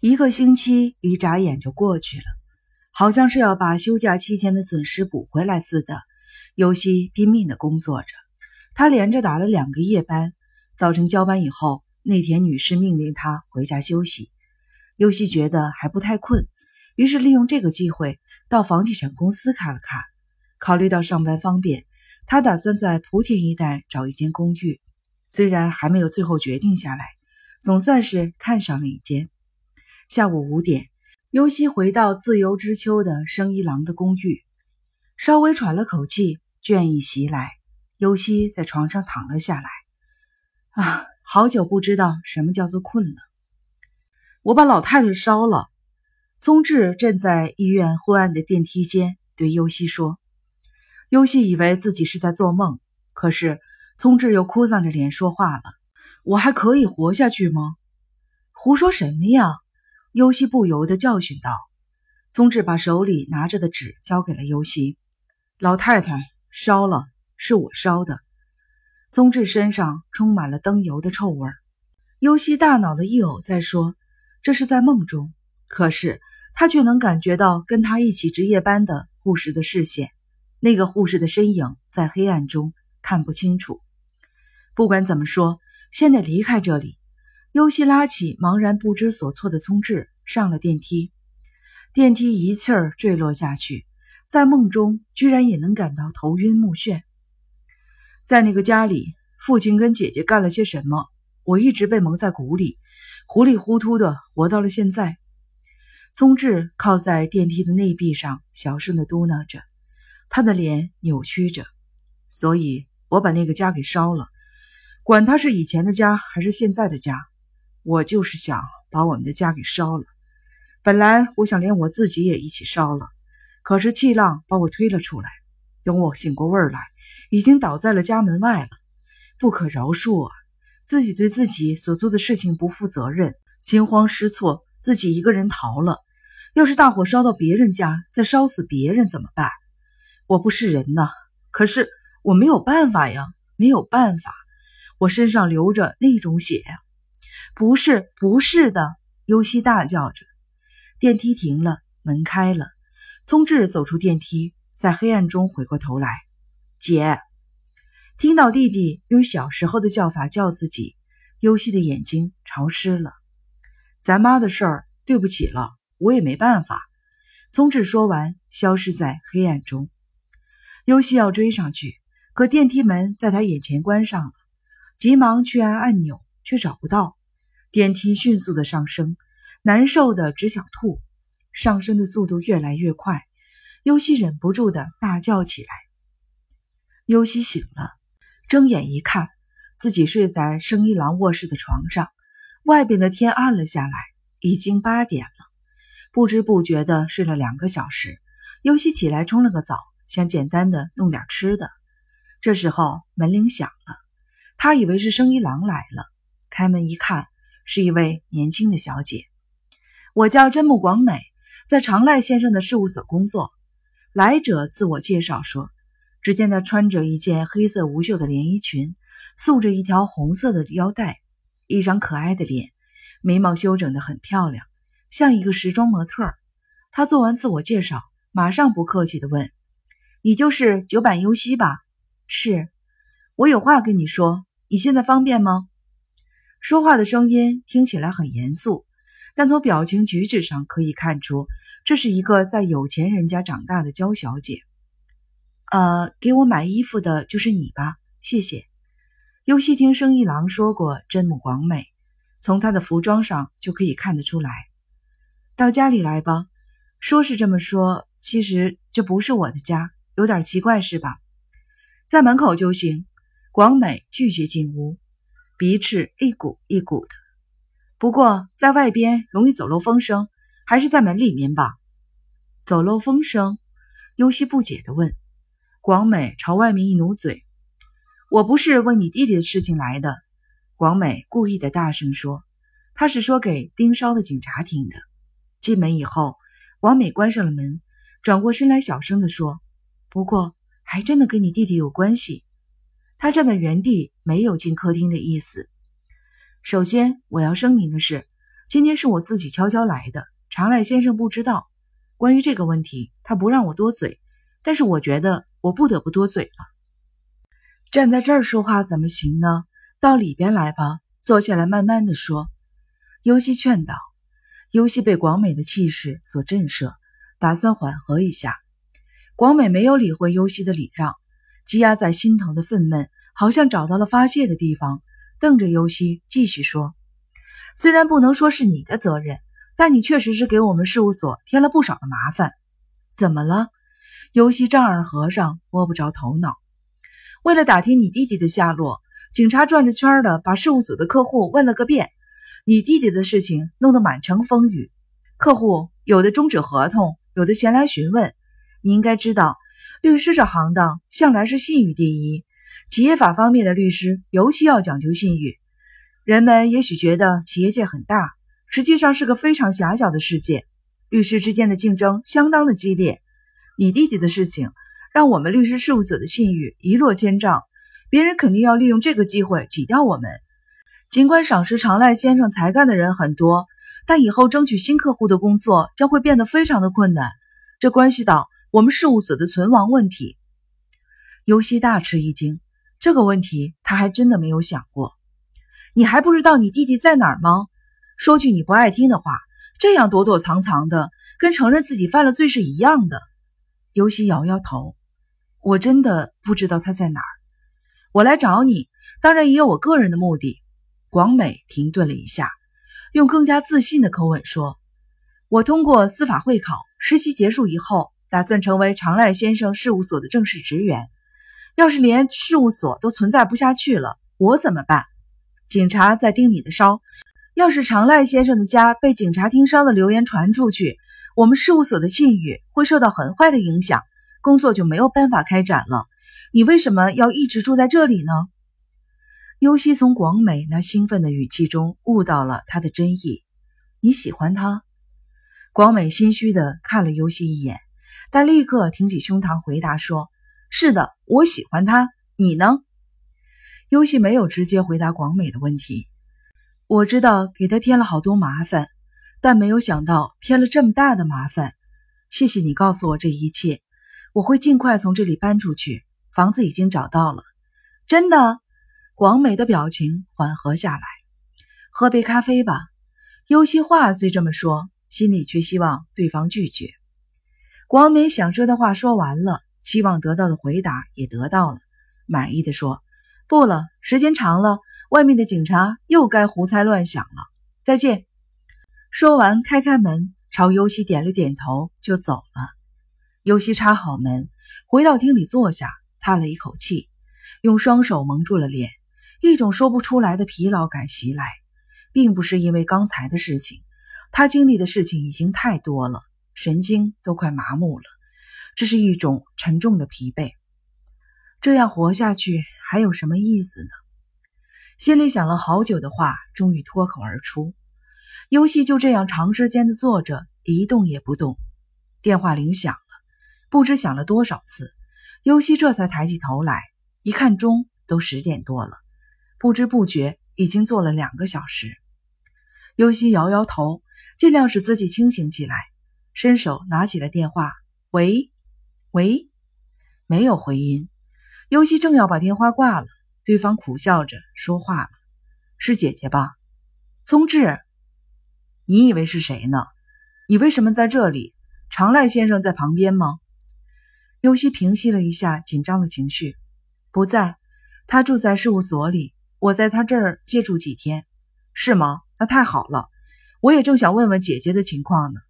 一个星期一眨眼就过去了，好像是要把休假期间的损失补回来似的。尤西拼命的工作着，他连着打了两个夜班。早晨交班以后，内田女士命令他回家休息。尤西觉得还不太困，于是利用这个机会到房地产公司看了看。考虑到上班方便，他打算在莆田一带找一间公寓。虽然还没有最后决定下来，总算是看上了一间。下午五点，尤西回到自由之丘的生一郎的公寓，稍微喘了口气，倦意袭来，尤西在床上躺了下来。啊，好久不知道什么叫做困了。我把老太太烧了。聪智站在医院昏暗的电梯间，对尤西说：“尤西以为自己是在做梦，可是聪智又哭丧着脸说话了：‘我还可以活下去吗？’胡说什么呀！”尤西不由得教训道：“聪智把手里拿着的纸交给了尤西。老太太烧了，是我烧的。”聪智身上充满了灯油的臭味。尤西大脑的一偶在说：“这是在梦中。”可是他却能感觉到跟他一起值夜班的护士的视线，那个护士的身影在黑暗中看不清楚。不管怎么说，先得离开这里。尤西拉起茫然不知所措的聪智，上了电梯。电梯一气儿坠落下去，在梦中居然也能感到头晕目眩。在那个家里，父亲跟姐姐干了些什么？我一直被蒙在鼓里，糊里糊涂的活到了现在。聪智靠在电梯的内壁上，小声的嘟囔着，他的脸扭曲着。所以我把那个家给烧了，管他是以前的家还是现在的家。我就是想把我们的家给烧了。本来我想连我自己也一起烧了，可是气浪把我推了出来。等我醒过味儿来，已经倒在了家门外了。不可饶恕啊！自己对自己所做的事情不负责任，惊慌失措，自己一个人逃了。要是大火烧到别人家，再烧死别人怎么办？我不是人呐！可是我没有办法呀，没有办法。我身上流着那种血呀！不是，不是的！尤西大叫着。电梯停了，门开了。聪智走出电梯，在黑暗中回过头来。姐，听到弟弟用小时候的叫法叫自己，尤西的眼睛潮湿了。咱妈的事儿，对不起了，我也没办法。聪智说完，消失在黑暗中。尤西要追上去，可电梯门在他眼前关上了，急忙去按按钮，却找不到。电梯迅速的上升，难受的只想吐，上升的速度越来越快，尤西忍不住的大叫起来。尤西醒了，睁眼一看，自己睡在生一郎卧室的床上，外边的天暗了下来，已经八点了，不知不觉的睡了两个小时。尤西起来冲了个澡，想简单的弄点吃的。这时候门铃响了，他以为是生一郎来了，开门一看。是一位年轻的小姐，我叫真木广美，在长濑先生的事务所工作。来者自我介绍说，只见她穿着一件黑色无袖的连衣裙，束着一条红色的腰带，一张可爱的脸，眉毛修整的很漂亮，像一个时装模特。她做完自我介绍，马上不客气的问：“你就是九坂优希吧？”“是，我有话跟你说，你现在方便吗？”说话的声音听起来很严肃，但从表情举止上可以看出，这是一个在有钱人家长大的娇小姐。呃，给我买衣服的就是你吧，谢谢。尤西听生意郎说过真木广美，从她的服装上就可以看得出来。到家里来吧，说是这么说，其实这不是我的家，有点奇怪是吧？在门口就行。广美拒绝进屋。鼻翅一股一股的，不过在外边容易走漏风声，还是在门里面吧。走漏风声，尤西不解的问。广美朝外面一努嘴：“我不是问你弟弟的事情来的。”广美故意的大声说：“他是说给盯梢的警察听的。”进门以后，广美关上了门，转过身来小声的说：“不过还真的跟你弟弟有关系。”他站在原地，没有进客厅的意思。首先，我要声明的是，今天是我自己悄悄来的，长赖先生不知道。关于这个问题，他不让我多嘴，但是我觉得我不得不多嘴了。站在这儿说话怎么行呢？到里边来吧，坐下来慢慢的说。尤西劝道。尤西被广美的气势所震慑，打算缓和一下。广美没有理会尤西的礼让，积压在心头的愤懑好像找到了发泄的地方，瞪着尤西继续说：“虽然不能说是你的责任，但你确实是给我们事务所添了不少的麻烦。怎么了？”尤西丈二和尚摸不着头脑。为了打听你弟弟的下落，警察转着圈的把事务所的客户问了个遍。你弟弟的事情弄得满城风雨，客户有的终止合同，有的前来询问。你应该知道，律师这行当向来是信誉第一，企业法方面的律师尤其要讲究信誉。人们也许觉得企业界很大，实际上是个非常狭小的世界，律师之间的竞争相当的激烈。你弟弟的事情让我们律师事务所的信誉一落千丈，别人肯定要利用这个机会挤掉我们。尽管赏识常赖先生才干的人很多，但以后争取新客户的工作将会变得非常的困难，这关系到我们事务所的存亡问题。尤西大吃一惊，这个问题他还真的没有想过。你还不知道你弟弟在哪儿吗？说句你不爱听的话，这样躲躲藏藏的，跟承认自己犯了罪是一样的。尤西摇摇头，我真的不知道他在哪儿。我来找你，当然也有我个人的目的。广美停顿了一下，用更加自信的口吻说：“我通过司法会考，实习结束以后，打算成为长赖先生事务所的正式职员。要是连事务所都存在不下去了，我怎么办？警察在盯你的梢，要是长赖先生的家被警察盯梢的流言传出去，我们事务所的信誉会受到很坏的影响，工作就没有办法开展了。你为什么要一直住在这里呢？”尤西从广美那兴奋的语气中悟到了他的真意。你喜欢他？广美心虚的看了尤西一眼，但立刻挺起胸膛回答说：“是的，我喜欢他。你呢？”尤西没有直接回答广美的问题。我知道给他添了好多麻烦，但没有想到添了这么大的麻烦。谢谢你告诉我这一切，我会尽快从这里搬出去。房子已经找到了，真的。广美的表情缓和下来，喝杯咖啡吧。尤西话虽这么说，心里却希望对方拒绝。广美想说的话说完了，期望得到的回答也得到了，满意的说：“不了，时间长了，外面的警察又该胡猜乱想了。再见。”说完，开开门，朝尤西点了点头，就走了。尤西插好门，回到厅里坐下，叹了一口气，用双手蒙住了脸。一种说不出来的疲劳感袭来，并不是因为刚才的事情，他经历的事情已经太多了，神经都快麻木了。这是一种沉重的疲惫。这样活下去还有什么意思呢？心里想了好久的话，终于脱口而出。尤西就这样长时间的坐着，一动也不动。电话铃响了，不知响了多少次，尤西这才抬起头来，一看钟，都十点多了。不知不觉已经坐了两个小时，尤西摇摇头，尽量使自己清醒起来，伸手拿起了电话。喂，喂，没有回音。尤西正要把电话挂了，对方苦笑着说话了：“是姐姐吧？聪智，你以为是谁呢？你为什么在这里？长赖先生在旁边吗？”尤西平息了一下紧张的情绪，不在，他住在事务所里。我在他这儿借住几天，是吗？那太好了。我也正想问问姐姐的情况呢。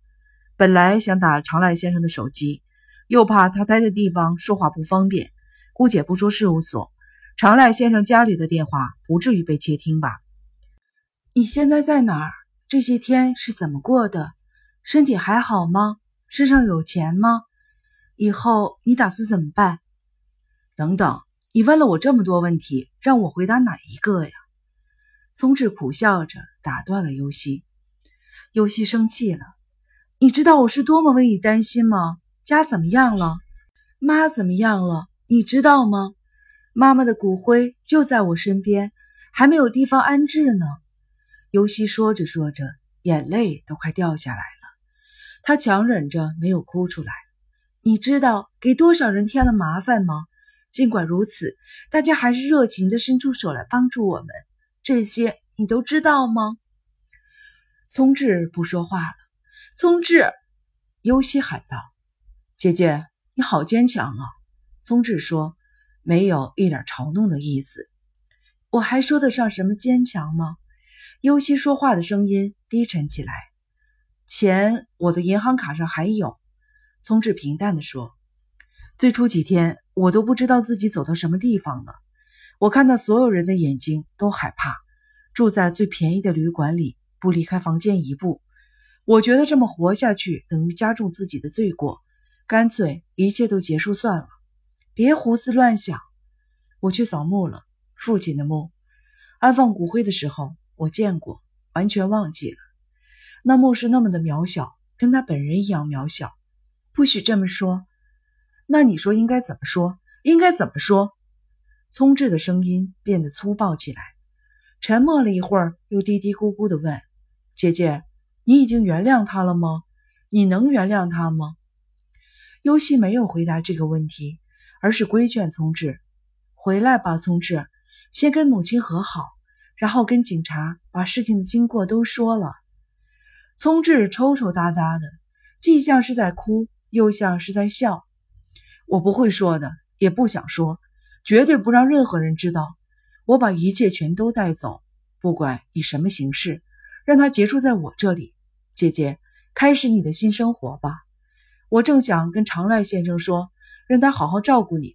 本来想打长赖先生的手机，又怕他待的地方说话不方便，姑且不说事务所，长赖先生家里的电话不至于被窃听吧？你现在在哪儿？这些天是怎么过的？身体还好吗？身上有钱吗？以后你打算怎么办？等等。你问了我这么多问题，让我回答哪一个呀？聪智苦笑着打断了尤西。尤西生气了。你知道我是多么为你担心吗？家怎么样了？妈怎么样了？你知道吗？妈妈的骨灰就在我身边，还没有地方安置呢。尤西说着说着，眼泪都快掉下来了。他强忍着没有哭出来。你知道给多少人添了麻烦吗？尽管如此，大家还是热情地伸出手来帮助我们。这些你都知道吗？聪智不说话了。聪智，尤西喊道：“姐姐，你好坚强啊！”聪智说，没有一点嘲弄的意思。我还说得上什么坚强吗？尤西说话的声音低沉起来。钱，我的银行卡上还有。聪智平淡地说：“最初几天，我都不知道自己走到什么地方了。我看到所有人的眼睛都害怕，住在最便宜的旅馆里，不离开房间一步。我觉得这么活下去等于加重自己的罪过，干脆一切都结束算了。别胡思乱想。我去扫墓了，父亲的墓，安放骨灰的时候我见过，完全忘记了。那墓是那么的渺小，跟他本人一样渺小。”不许这么说。那你说应该怎么说？应该怎么说？聪智的声音变得粗暴起来。沉默了一会儿，又嘀嘀咕咕地问：“姐姐，你已经原谅他了吗？你能原谅他吗？”尤西没有回答这个问题，而是规劝聪智：“回来吧，聪智，先跟母亲和好，然后跟警察把事情的经过都说了。”聪智抽抽搭搭的，既像是在哭。又像是在笑，我不会说的，也不想说，绝对不让任何人知道。我把一切全都带走，不管以什么形式，让它结束在我这里。姐姐，开始你的新生活吧。我正想跟长濑先生说，让他好好照顾你。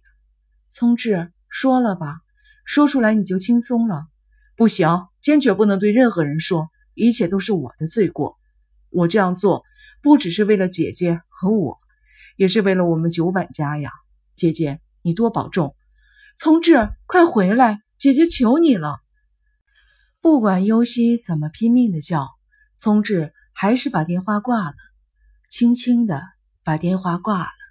聪智，说了吧，说出来你就轻松了。不行，坚决不能对任何人说，一切都是我的罪过。我这样做不只是为了姐姐和我。也是为了我们九坂家呀，姐姐，你多保重。聪智，快回来，姐姐求你了。不管优希怎么拼命的叫，聪智还是把电话挂了，轻轻的把电话挂了。